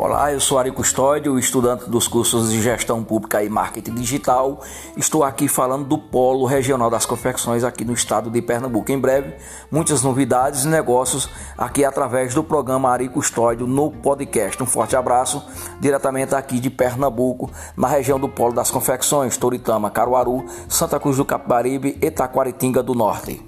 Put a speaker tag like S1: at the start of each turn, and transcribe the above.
S1: Olá, eu sou Ari Custódio, estudante dos cursos de Gestão Pública e Marketing Digital. Estou aqui falando do Polo Regional das Confecções aqui no estado de Pernambuco. Em breve, muitas novidades e negócios aqui através do programa Ari Custódio no podcast. Um forte abraço diretamente aqui de Pernambuco, na região do Polo das Confecções, Toritama, Caruaru, Santa Cruz do Capibaribe e Taquaritinga do Norte.